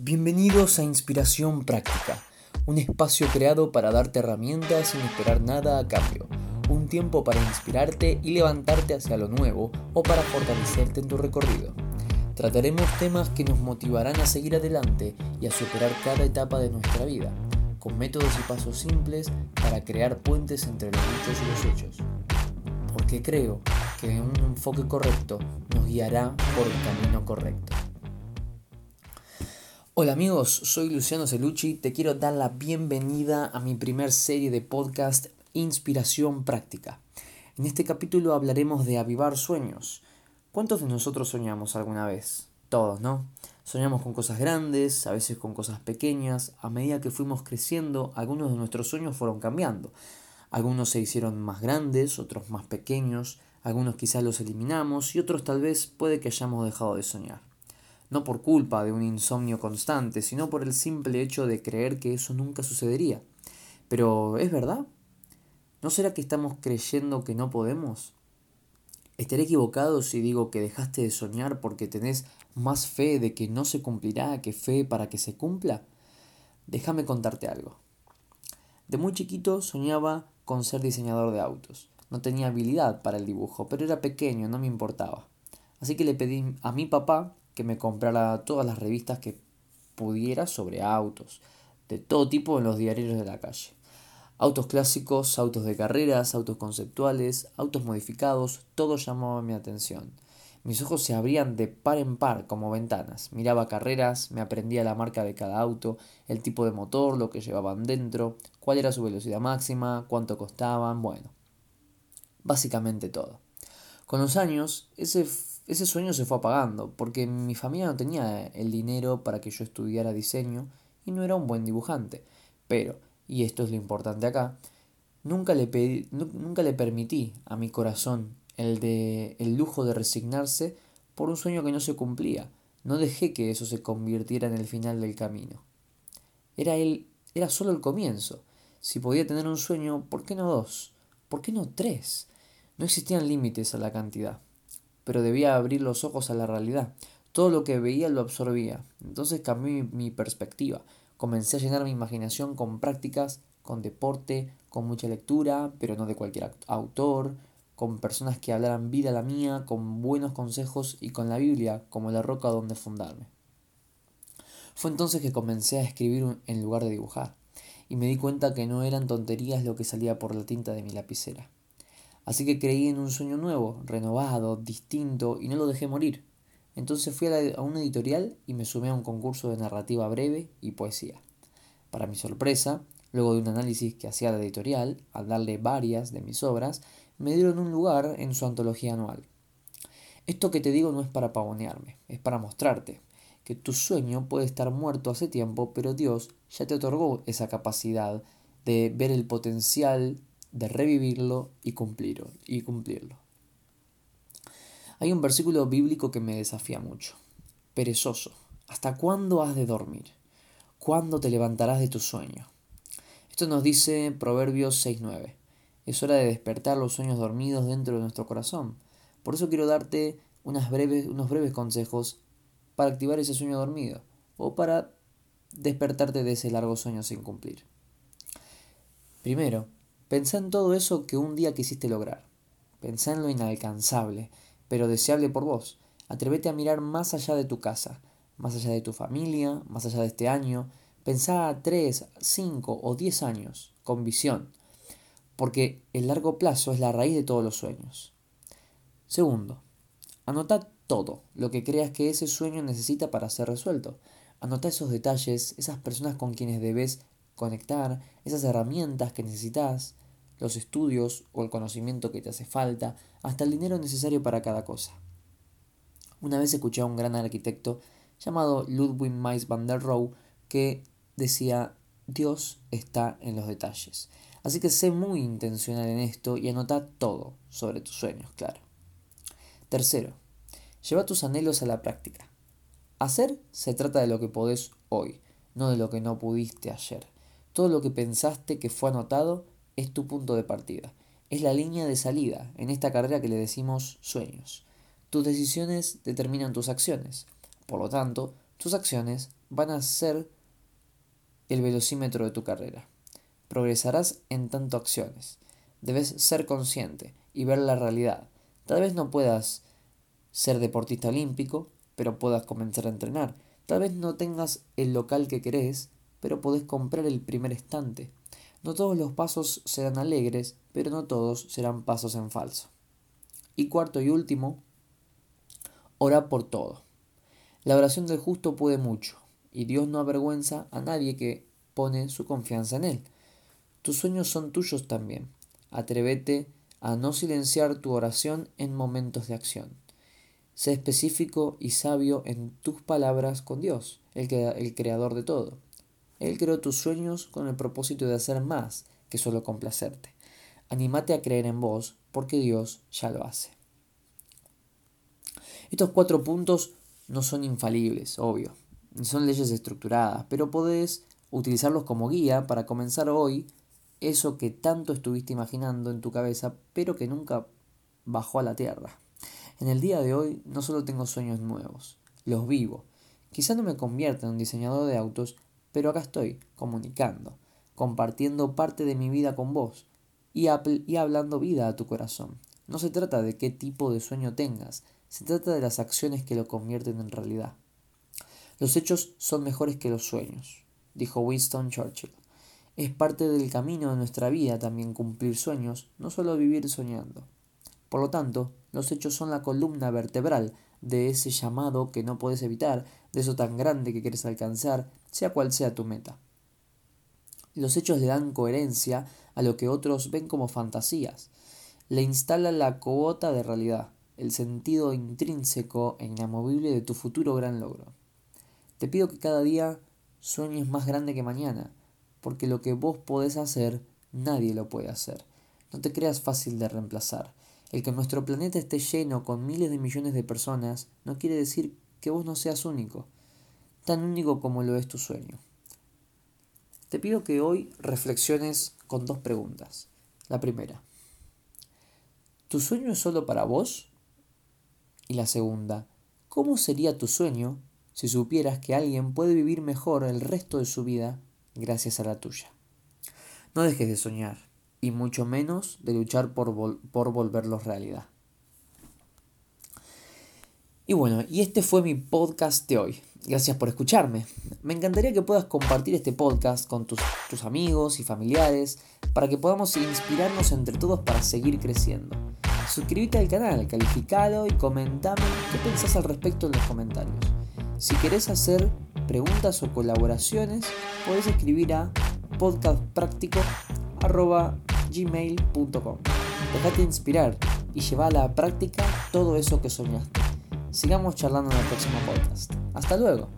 Bienvenidos a Inspiración Práctica, un espacio creado para darte herramientas sin esperar nada a cambio, un tiempo para inspirarte y levantarte hacia lo nuevo o para fortalecerte en tu recorrido. Trataremos temas que nos motivarán a seguir adelante y a superar cada etapa de nuestra vida, con métodos y pasos simples para crear puentes entre los dichos y los hechos. Porque creo que un enfoque correcto nos guiará por el camino correcto. Hola amigos, soy Luciano Celucci, te quiero dar la bienvenida a mi primer serie de podcast Inspiración Práctica. En este capítulo hablaremos de avivar sueños. ¿Cuántos de nosotros soñamos alguna vez? Todos, ¿no? Soñamos con cosas grandes, a veces con cosas pequeñas. A medida que fuimos creciendo, algunos de nuestros sueños fueron cambiando. Algunos se hicieron más grandes, otros más pequeños, algunos quizás los eliminamos y otros tal vez puede que hayamos dejado de soñar no por culpa de un insomnio constante, sino por el simple hecho de creer que eso nunca sucedería. Pero, ¿es verdad? ¿No será que estamos creyendo que no podemos? ¿Estaré equivocado si digo que dejaste de soñar porque tenés más fe de que no se cumplirá que fe para que se cumpla? Déjame contarte algo. De muy chiquito soñaba con ser diseñador de autos. No tenía habilidad para el dibujo, pero era pequeño, no me importaba. Así que le pedí a mi papá que me comprara todas las revistas que pudiera sobre autos, de todo tipo en los diarios de la calle. Autos clásicos, autos de carreras, autos conceptuales, autos modificados, todo llamaba mi atención. Mis ojos se abrían de par en par como ventanas. Miraba carreras, me aprendía la marca de cada auto, el tipo de motor, lo que llevaban dentro, cuál era su velocidad máxima, cuánto costaban, bueno. Básicamente todo. Con los años, ese ese sueño se fue apagando, porque mi familia no tenía el dinero para que yo estudiara diseño y no era un buen dibujante. Pero, y esto es lo importante acá, nunca le, pedí, nunca le permití a mi corazón el, de, el lujo de resignarse por un sueño que no se cumplía. No dejé que eso se convirtiera en el final del camino. Era, él, era solo el comienzo. Si podía tener un sueño, ¿por qué no dos? ¿Por qué no tres? No existían límites a la cantidad pero debía abrir los ojos a la realidad. Todo lo que veía lo absorbía. Entonces cambié mi, perspectiva. Comencé a llenar mi imaginación con prácticas, con deporte, con mucha lectura, pero no de cualquier autor, con personas que hablaran vida la mía, con buenos consejos y con la Biblia como la roca donde fundarme. Fue entonces que comencé a escribir en lugar de dibujar, y me di cuenta que no eran tonterías lo que salía por la tinta de mi lapicera. Así que creí en un sueño nuevo, renovado, distinto, y no lo dejé morir. Entonces fui a, una editorial y me sumé a un concurso de narrativa breve y poesía. Para mi sorpresa, luego de un análisis que hacía la editorial, al darle varias de mis obras, me dieron un lugar en su antología anual. Esto que te digo no es para pavonearme, es para mostrarte que tu sueño puede estar muerto hace tiempo, pero Dios ya te otorgó esa capacidad de ver el potencial de revivirlo y cumplirlo, y cumplirlo. Hay un versículo bíblico que me desafía mucho. Perezoso, ¿hasta cuándo has de dormir? ¿Cuándo te levantarás de tu sueño? Esto nos dice Proverbios 6.9. Es hora de despertar los sueños dormidos dentro de nuestro corazón. Por eso quiero darte unas breves, unos breves consejos para activar ese sueño dormido o para despertarte de ese largo sueño sin cumplir. Primero, Pensá en todo eso que un día quisiste lograr. Pensá en lo inalcanzable, pero deseable por vos. Atrévete a mirar más allá de tu casa, más allá de tu familia, más allá de este año. Pensá a 3, 5 o 10 años, con visión, porque el largo plazo es la raíz de todos los sueños. Segundo, anota todo lo que creas que ese sueño necesita para ser resuelto. Anota esos detalles, esas personas con quienes debes conectar, esas herramientas que necesitas, los estudios o el conocimiento que te hace falta, hasta el dinero necesario para cada cosa. Una vez escuché a un gran arquitecto llamado Ludwig Mies van der Rohe que decía Dios está en los detalles. Así que sé muy intencional en esto y anota todo sobre tus sueños, claro. Tercero, lleva tus anhelos a la práctica. Hacer se trata de lo que podés hoy, no de lo que no pudiste ayer. Todo lo que pensaste que fue anotado es tu punto de partida. Es la línea de salida en esta carrera que le decimos sueños. Tus decisiones determinan tus acciones. Por lo tanto, tus acciones van a ser el velocímetro de tu carrera. Progresarás en tanto acciones. Debes ser consciente y ver la realidad. Tal vez no puedas ser deportista olímpico, pero puedas comenzar a entrenar. Tal vez no tengas el local que querés, pero podés comprar el primer estante. No todos los pasos serán alegres, pero no todos serán pasos en falso. Y cuarto y último, ora por todo. La oración del justo puede mucho, y Dios no avergüenza a nadie que pone su confianza en Él. Tus sueños son tuyos también. Atrévete a no silenciar tu oración en momentos de acción. Sé específico y sabio en tus palabras con Dios, el, el creador de todo. Él creó tus sueños con el propósito de hacer más que solo complacerte. Anímate a creer en vos, porque Dios ya lo hace. Estos cuatro puntos no son infalibles, obvio, ni son leyes estructuradas, pero podés utilizarlos como guía para comenzar hoy eso que tanto estuviste imaginando en tu cabeza, pero que nunca bajó a la tierra. En el día de hoy no solo tengo sueños nuevos, los vivo. Quizá no me convierta en un diseñador de autos, pero acá estoy, comunicando, compartiendo parte de mi vida con vos y, y hablando vida a tu corazón. No se trata de qué tipo de sueño tengas, se trata de las acciones que lo convierten en realidad. Los hechos son mejores que los sueños, dijo Winston Churchill. Es parte del camino de nuestra vida también cumplir sueños, no solo vivir soñando. Por lo tanto, los hechos son la columna vertebral de ese llamado que no puedes evitar, de eso tan grande que quieres alcanzar, sea cual sea tu meta. Los hechos le dan coherencia a lo que otros ven como fantasías, le instalan la cuota de realidad, el sentido intrínseco e inamovible de tu futuro gran logro. Te pido que cada día sueñes más grande que mañana, porque lo que vos podés hacer, nadie lo puede hacer. No te creas fácil de reemplazar. El que nuestro planeta esté lleno con miles de millones de personas no quiere decir que vos no seas único, tan único como lo es tu sueño. Te pido que hoy reflexiones con dos preguntas. La primera, ¿tu sueño es solo para vos? Y la segunda, ¿cómo sería tu sueño si supieras que alguien puede vivir mejor el resto de su vida gracias a la tuya? No dejes de soñar y mucho menos de luchar por, por volverlos realidad. Y bueno, y este fue mi podcast de hoy. Gracias por escucharme. Me encantaría que puedas compartir este podcast con tus, tus, amigos y familiares para que podamos inspirarnos entre todos para seguir creciendo. Suscríbete al canal, calificalo y comentame qué pensás al respecto en los comentarios. Si querés hacer preguntas o colaboraciones, podés escribir a podcastpráctico gmail.com. Déjate inspirar y lleva a la práctica todo eso que soñaste. Sigamos charlando en el próximo podcast. Hasta luego.